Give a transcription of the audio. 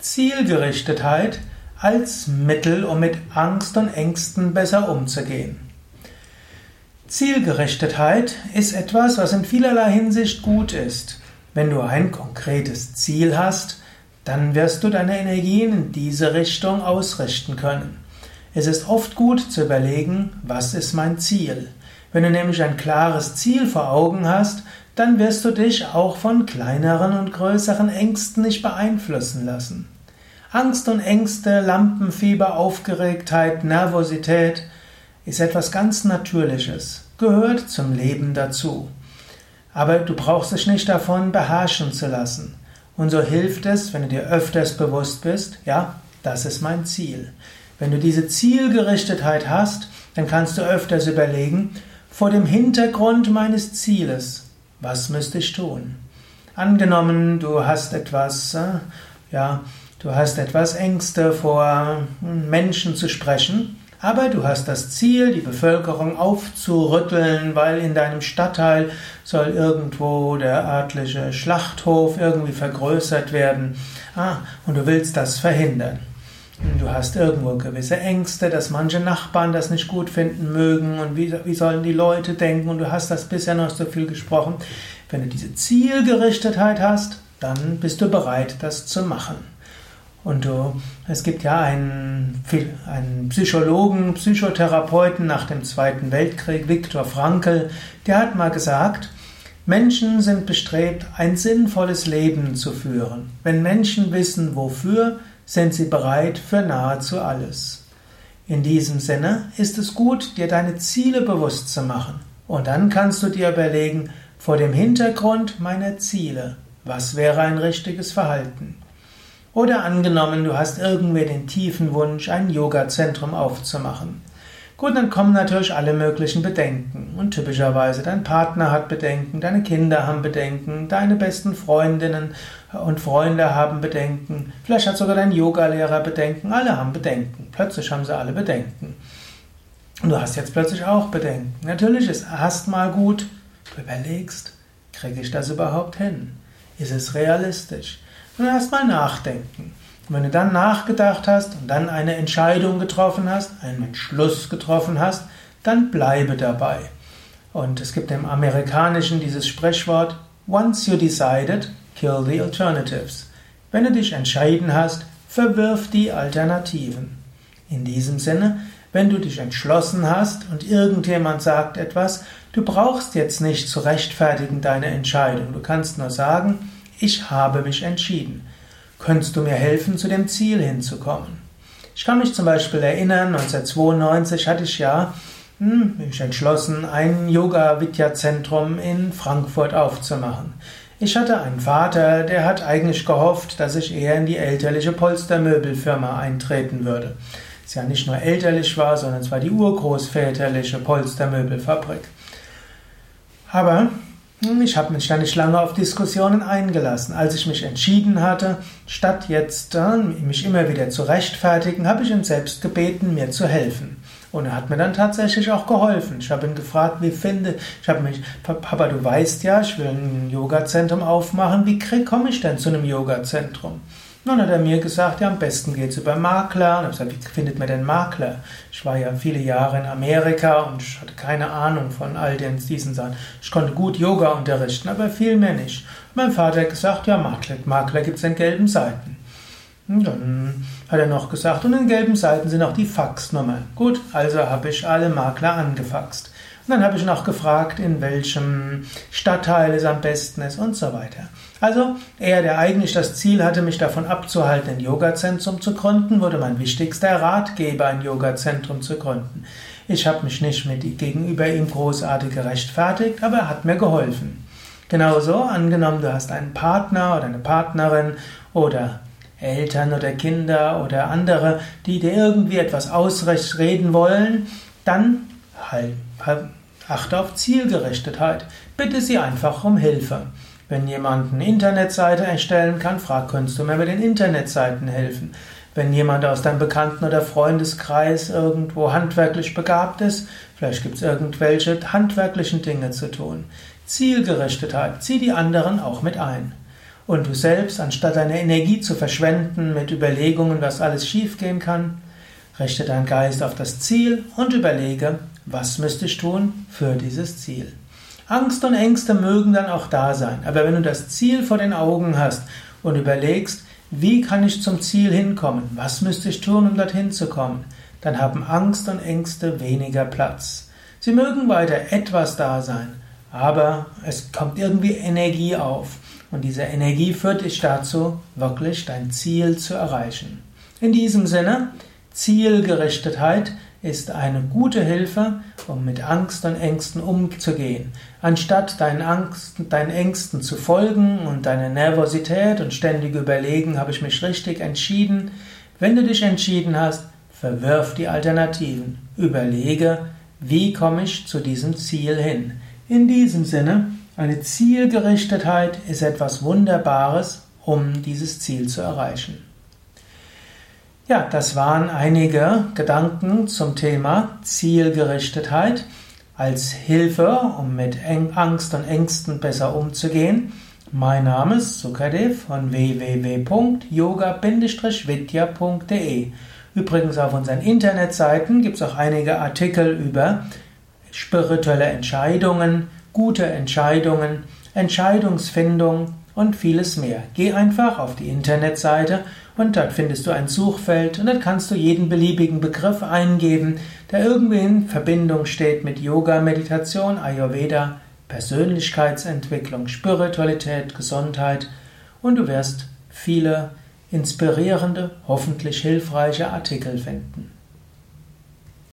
Zielgerichtetheit als Mittel, um mit Angst und Ängsten besser umzugehen. Zielgerichtetheit ist etwas, was in vielerlei Hinsicht gut ist. Wenn du ein konkretes Ziel hast, dann wirst du deine Energien in diese Richtung ausrichten können. Es ist oft gut zu überlegen, was ist mein Ziel. Wenn du nämlich ein klares Ziel vor Augen hast, dann wirst du dich auch von kleineren und größeren Ängsten nicht beeinflussen lassen. Angst und Ängste, Lampenfieber, Aufgeregtheit, Nervosität ist etwas ganz Natürliches, gehört zum Leben dazu. Aber du brauchst dich nicht davon beherrschen zu lassen. Und so hilft es, wenn du dir öfters bewusst bist, ja, das ist mein Ziel. Wenn du diese Zielgerichtetheit hast, dann kannst du öfters überlegen, vor dem Hintergrund meines Zieles, was müsste ich tun? Angenommen, du hast etwas, äh, ja, du hast etwas Ängste vor hm, Menschen zu sprechen, aber du hast das Ziel, die Bevölkerung aufzurütteln, weil in deinem Stadtteil soll irgendwo der örtliche Schlachthof irgendwie vergrößert werden. Ah, und du willst das verhindern. Du hast irgendwo gewisse Ängste, dass manche Nachbarn das nicht gut finden mögen und wie, wie sollen die Leute denken und du hast das bisher noch so viel gesprochen. Wenn du diese Zielgerichtetheit hast, dann bist du bereit, das zu machen. Und du, es gibt ja einen, einen Psychologen, Psychotherapeuten nach dem Zweiten Weltkrieg, Viktor Frankl, der hat mal gesagt, Menschen sind bestrebt, ein sinnvolles Leben zu führen. Wenn Menschen wissen, wofür, sind sie bereit für nahezu alles. In diesem Sinne ist es gut, dir deine Ziele bewusst zu machen. Und dann kannst du dir überlegen, vor dem Hintergrund meiner Ziele, was wäre ein richtiges Verhalten? Oder angenommen, du hast irgendwie den tiefen Wunsch, ein Yoga-Zentrum aufzumachen. Gut, dann kommen natürlich alle möglichen Bedenken. Und typischerweise dein Partner hat Bedenken, deine Kinder haben Bedenken, deine besten Freundinnen und Freunde haben Bedenken. Vielleicht hat sogar dein Yogalehrer Bedenken. Alle haben Bedenken. Plötzlich haben sie alle Bedenken. Und du hast jetzt plötzlich auch Bedenken. Natürlich ist erstmal gut, du überlegst, kriege ich das überhaupt hin? Ist es realistisch? Und erstmal nachdenken. Und wenn du dann nachgedacht hast und dann eine Entscheidung getroffen hast, einen Entschluss getroffen hast, dann bleibe dabei. Und es gibt im Amerikanischen dieses Sprichwort, once you decided, kill the alternatives. Wenn du dich entschieden hast, verwirf die Alternativen. In diesem Sinne, wenn du dich entschlossen hast und irgendjemand sagt etwas, du brauchst jetzt nicht zu rechtfertigen deine Entscheidung. Du kannst nur sagen, ich habe mich entschieden. Könntest du mir helfen, zu dem Ziel hinzukommen? Ich kann mich zum Beispiel erinnern, 1992 hatte ich ja hm, mich entschlossen, ein Yoga-Vidya-Zentrum in Frankfurt aufzumachen. Ich hatte einen Vater, der hat eigentlich gehofft, dass ich eher in die elterliche Polstermöbelfirma eintreten würde. Es ja nicht nur elterlich war, sondern es war die urgroßväterliche Polstermöbelfabrik. Aber ich habe mich da nicht lange auf Diskussionen eingelassen. Als ich mich entschieden hatte, statt jetzt äh, mich immer wieder zu rechtfertigen, habe ich ihn selbst gebeten, mir zu helfen. Und er hat mir dann tatsächlich auch geholfen. Ich habe ihn gefragt, wie finde, ich habe mich, Papa, du weißt ja, ich will ein Yoga-Zentrum aufmachen. Wie komme ich denn zu einem Yoga-Zentrum? Nun hat er mir gesagt, ja, am besten geht es über Makler. Und ich habe gesagt, wie findet man denn Makler? Ich war ja viele Jahre in Amerika und ich hatte keine Ahnung von all den, diesen Sachen. Ich konnte gut Yoga unterrichten, aber viel mehr nicht. mein Vater hat gesagt, ja, Makler, Makler gibt es in gelben Seiten. Und dann hat er noch gesagt, und in gelben Seiten sind auch die Faxnummern. Gut, also habe ich alle Makler angefaxt. Dann habe ich noch gefragt, in welchem Stadtteil es am besten ist und so weiter. Also er, der eigentlich das Ziel hatte, mich davon abzuhalten, ein Yogazentrum zu gründen, wurde mein wichtigster Ratgeber, ein Yogazentrum zu gründen. Ich habe mich nicht mit gegenüber ihm großartig gerechtfertigt, aber er hat mir geholfen. Genauso, angenommen, du hast einen Partner oder eine Partnerin oder Eltern oder Kinder oder andere, die dir irgendwie etwas ausreden wollen, dann halt, Achte auf Zielgerichtetheit. Bitte sie einfach um Hilfe. Wenn jemand eine Internetseite erstellen kann, frag, könntest du mir mit den Internetseiten helfen? Wenn jemand aus deinem Bekannten- oder Freundeskreis irgendwo handwerklich begabt ist, vielleicht gibt es irgendwelche handwerklichen Dinge zu tun. Zielgerichtetheit, zieh die anderen auch mit ein. Und du selbst, anstatt deine Energie zu verschwenden mit Überlegungen, was alles schiefgehen kann, richte deinen Geist auf das Ziel und überlege, was müsste ich tun für dieses Ziel. Angst und Ängste mögen dann auch da sein, aber wenn du das Ziel vor den Augen hast und überlegst, wie kann ich zum Ziel hinkommen, was müsste ich tun, um dorthin zu kommen, dann haben Angst und Ängste weniger Platz. Sie mögen weiter etwas da sein, aber es kommt irgendwie Energie auf und diese Energie führt dich dazu, wirklich dein Ziel zu erreichen. In diesem Sinne, Zielgerichtetheit ist eine gute Hilfe, um mit Angst und Ängsten umzugehen. Anstatt deinen, Angst, deinen Ängsten zu folgen und deine Nervosität und ständig überlegen, habe ich mich richtig entschieden, wenn du dich entschieden hast, verwirf die Alternativen. Überlege, wie komme ich zu diesem Ziel hin. In diesem Sinne, eine Zielgerichtetheit ist etwas Wunderbares, um dieses Ziel zu erreichen. Ja, das waren einige Gedanken zum Thema Zielgerichtetheit als Hilfe, um mit Angst und Ängsten besser umzugehen. Mein Name ist Sukadev von www.yoga-vidya.de. Übrigens auf unseren Internetseiten gibt es auch einige Artikel über spirituelle Entscheidungen, gute Entscheidungen, Entscheidungsfindung und vieles mehr. Geh einfach auf die Internetseite und dort findest du ein Suchfeld und dort kannst du jeden beliebigen Begriff eingeben, der irgendwie in Verbindung steht mit Yoga, Meditation, Ayurveda, Persönlichkeitsentwicklung, Spiritualität, Gesundheit und du wirst viele inspirierende, hoffentlich hilfreiche Artikel finden.